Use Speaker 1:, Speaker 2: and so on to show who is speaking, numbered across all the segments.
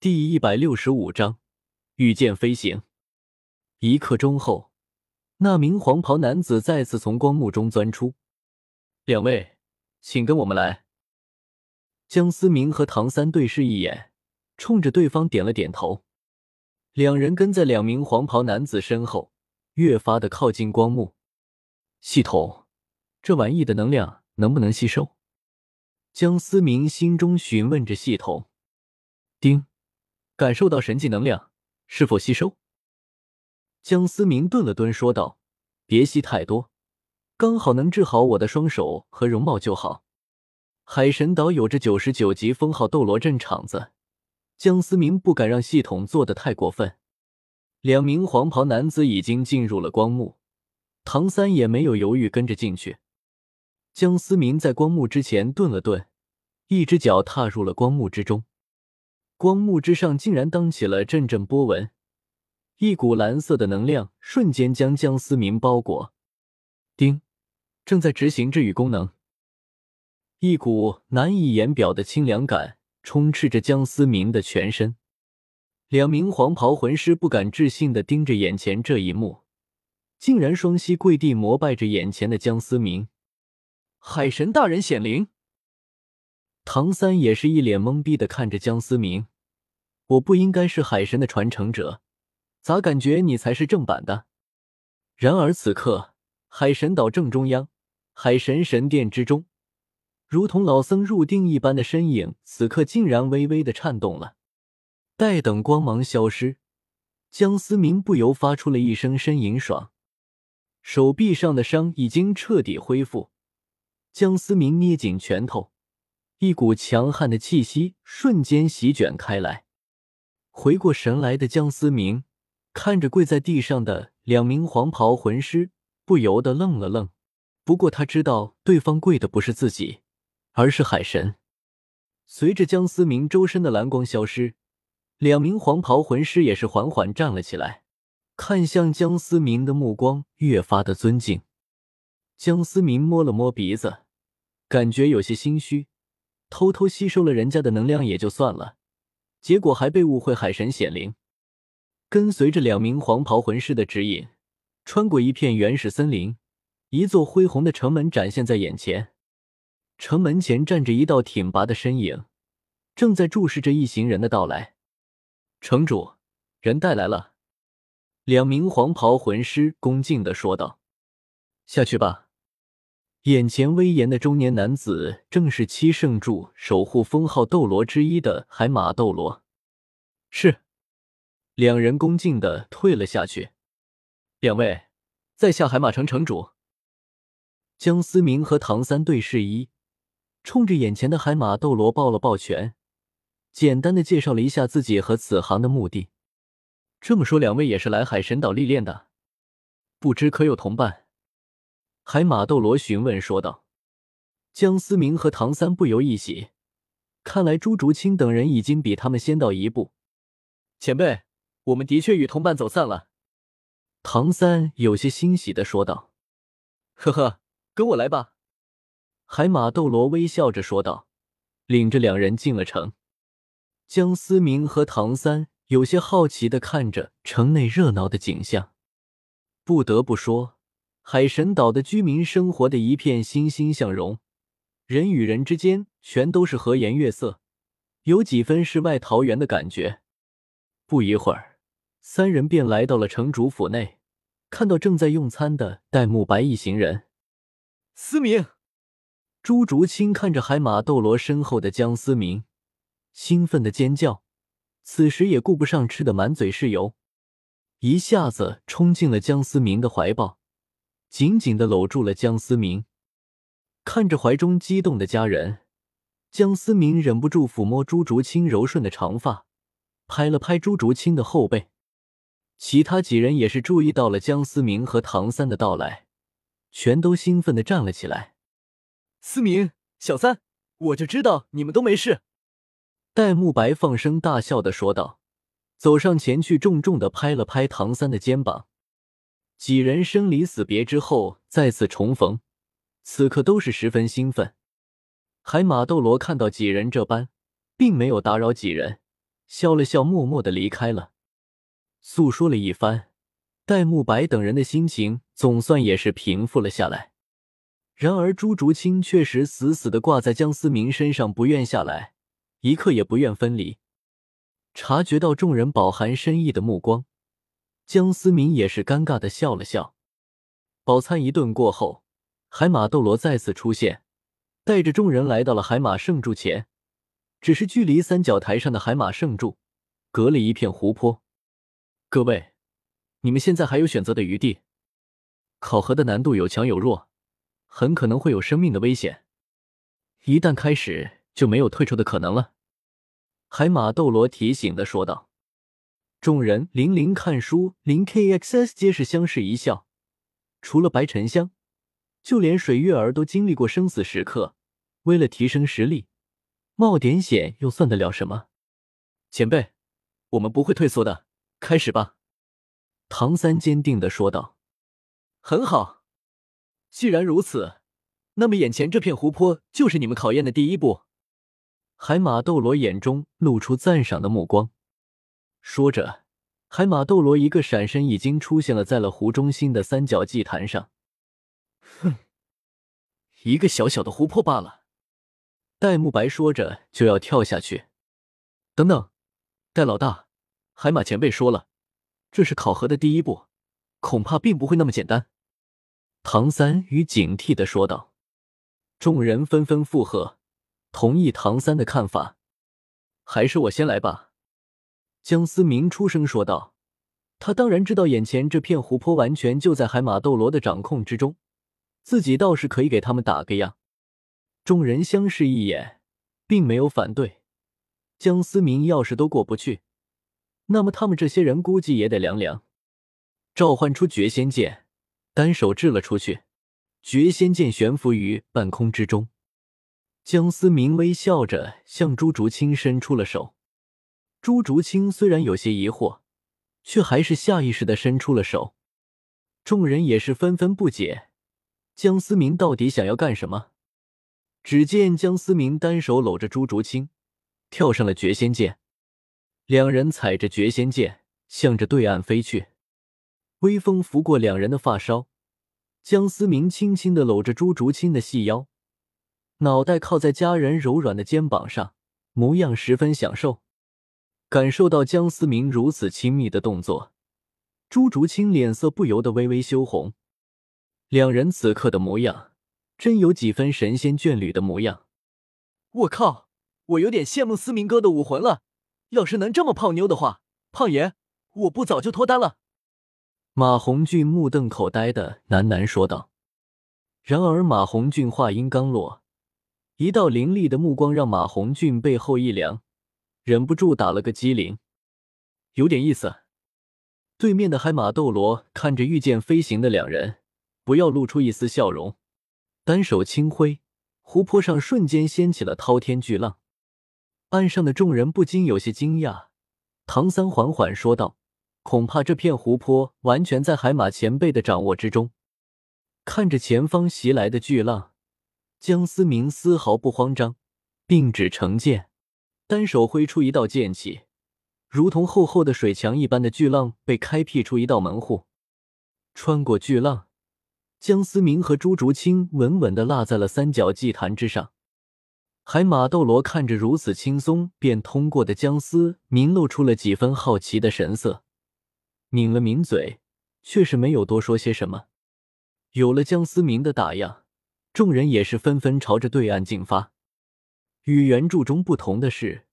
Speaker 1: 第一百六十五章御剑飞行。一刻钟后，那名黄袍男子再次从光幕中钻出。两位，请跟我们来。江思明和唐三对视一眼，冲着对方点了点头。两人跟在两名黄袍男子身后，越发的靠近光幕。系统，这玩意的能量能不能吸收？江思明心中询问着系统。丁。感受到神迹能量，是否吸收？江思明顿了顿，说道：“别吸太多，刚好能治好我的双手和容貌就好。”海神岛有着九十九级封号斗罗镇场子，江思明不敢让系统做的太过分。两名黄袍男子已经进入了光幕，唐三也没有犹豫，跟着进去。江思明在光幕之前顿了顿，一只脚踏入了光幕之中。光幕之上竟然当起了阵阵波纹，一股蓝色的能量瞬间将江思明包裹。丁，正在执行治愈功能。一股难以言表的清凉感充斥着江思明的全身。两名黄袍魂师不敢置信的盯着眼前这一幕，竟然双膝跪地膜拜着眼前的江思明。海神大人显灵。唐三也是一脸懵逼的看着江思明，我不应该是海神的传承者，咋感觉你才是正版的？然而此刻，海神岛正中央，海神神殿之中，如同老僧入定一般的身影，此刻竟然微微的颤动了。待等光芒消失，江思明不由发出了一声呻吟，爽，手臂上的伤已经彻底恢复。江思明捏紧拳头。一股强悍的气息瞬间席卷开来。回过神来的江思明看着跪在地上的两名黄袍魂师，不由得愣了愣。不过他知道对方跪的不是自己，而是海神。随着江思明周身的蓝光消失，两名黄袍魂师也是缓缓站了起来，看向江思明的目光越发的尊敬。江思明摸了摸鼻子，感觉有些心虚。偷偷吸收了人家的能量也就算了，结果还被误会海神显灵。跟随着两名黄袍魂师的指引，穿过一片原始森林，一座恢宏的城门展现在眼前。城门前站着一道挺拔的身影，正在注视着一行人的到来。城主，人带来了。两名黄袍魂师恭敬的说道：“下去吧。”眼前威严的中年男子，正是七圣柱守护封号斗罗之一的海马斗罗。是，两人恭敬的退了下去。两位，在下海马城城主江思明和唐三对视一，冲着眼前的海马斗罗抱了抱拳，简单的介绍了一下自己和此行的目的。这么说，两位也是来海神岛历练的？不知可有同伴？海马斗罗询问说道：“江思明和唐三不由一喜，看来朱竹清等人已经比他们先到一步。前辈，我们的确与同伴走散了。”唐三有些欣喜的说道：“呵呵，跟我来吧。”海马斗罗微笑着说道，领着两人进了城。江思明和唐三有些好奇的看着城内热闹的景象，不得不说。海神岛的居民生活的一片欣欣向荣，人与人之间全都是和颜悦色，有几分世外桃源的感觉。不一会儿，三人便来到了城主府内，看到正在用餐的戴沐白一行人。思明，朱竹清看着海马斗罗身后的江思明，兴奋的尖叫，此时也顾不上吃的满嘴是油，一下子冲进了江思明的怀抱。紧紧的搂住了江思明，看着怀中激动的家人，江思明忍不住抚摸朱竹清柔顺的长发，拍了拍朱竹清的后背。其他几人也是注意到了江思明和唐三的到来，全都兴奋的站了起来。思明，小三，我就知道你们都没事。戴沐白放声大笑的说道，走上前去，重重的拍了拍唐三的肩膀。几人生离死别之后再次重逢，此刻都是十分兴奋。海马斗罗看到几人这般，并没有打扰几人，笑了笑，默默的离开了。诉说了一番，戴沐白等人的心情总算也是平复了下来。然而朱竹清确实死死的挂在江思明身上，不愿下来，一刻也不愿分离。察觉到众人饱含深意的目光，江思明也是尴尬的笑了笑。饱餐一顿过后，海马斗罗再次出现，带着众人来到了海马圣柱前。只是距离三角台上的海马圣柱，隔了一片湖泊。各位，你们现在还有选择的余地。考核的难度有强有弱，很可能会有生命的危险。一旦开始，就没有退出的可能了。海马斗罗提醒的说道。众人零零看书，零 kxs 皆是相视一笑。除了白沉香，就连水月儿都经历过生死时刻。为了提升实力。冒点险又算得了什么？前辈，我们不会退缩的，开始吧。”唐三坚定的说道。“很好，既然如此，那么眼前这片湖泊就是你们考验的第一步。”海马斗罗眼中露出赞赏的目光，说着，海马斗罗一个闪身已经出现了在了湖中心的三角祭坛上。哼，一个小小的湖泊罢了。戴沐白说着就要跳下去，等等，戴老大，海马前辈说了，这是考核的第一步，恐怕并不会那么简单。唐三与警惕的说道。众人纷纷附和，同意唐三的看法。还是我先来吧。江思明出声说道。他当然知道眼前这片湖泊完全就在海马斗罗的掌控之中，自己倒是可以给他们打个样。众人相视一眼，并没有反对。江思明要是都过不去，那么他们这些人估计也得凉凉。召唤出绝仙剑，单手掷了出去，绝仙剑悬浮于半空之中。江思明微笑着向朱竹清伸出了手。朱竹清虽然有些疑惑，却还是下意识的伸出了手。众人也是纷纷不解，江思明到底想要干什么？只见江思明单手搂着朱竹清，跳上了绝仙剑，两人踩着绝仙剑向着对岸飞去。微风拂过两人的发梢，江思明轻轻的搂着朱竹清的细腰，脑袋靠在家人柔软的肩膀上，模样十分享受。感受到江思明如此亲密的动作，朱竹清脸色不由得微微羞红。两人此刻的模样。真有几分神仙眷侣的模样，我靠！我有点羡慕思明哥的武魂了。要是能这么泡妞的话，胖爷，我不早就脱单了。马红俊目瞪口呆的喃喃说道。然而马红俊话音刚落，一道凌厉的目光让马红俊背后一凉，忍不住打了个激灵。有点意思。对面的海马斗罗看着御剑飞行的两人，不要露出一丝笑容。单手轻挥，湖泊上瞬间掀起了滔天巨浪。岸上的众人不禁有些惊讶。唐三缓缓说道：“恐怕这片湖泊完全在海马前辈的掌握之中。”看着前方袭来的巨浪，江思明丝毫不慌张，并指成剑，单手挥出一道剑气，如同厚厚的水墙一般的巨浪被开辟出一道门户，穿过巨浪。江思明和朱竹清稳稳的落在了三角祭坛之上。海马斗罗看着如此轻松便通过的江思明，露出了几分好奇的神色，抿了抿嘴，却是没有多说些什么。有了江思明的打样，众人也是纷纷朝着对岸进发。与原著中不同的是，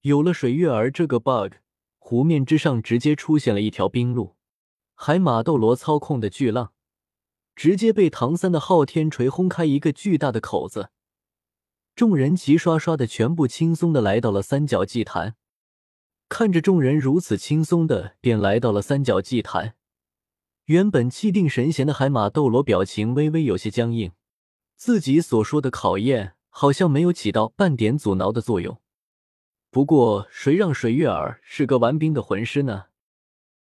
Speaker 1: 有了水月儿这个 bug，湖面之上直接出现了一条冰路。海马斗罗操控的巨浪。直接被唐三的昊天锤轰开一个巨大的口子，众人齐刷刷的全部轻松的来到了三角祭坛。看着众人如此轻松的便来到了三角祭坛，原本气定神闲的海马斗罗表情微微有些僵硬，自己所说的考验好像没有起到半点阻挠的作用。不过，谁让水月儿是个玩冰的魂师呢？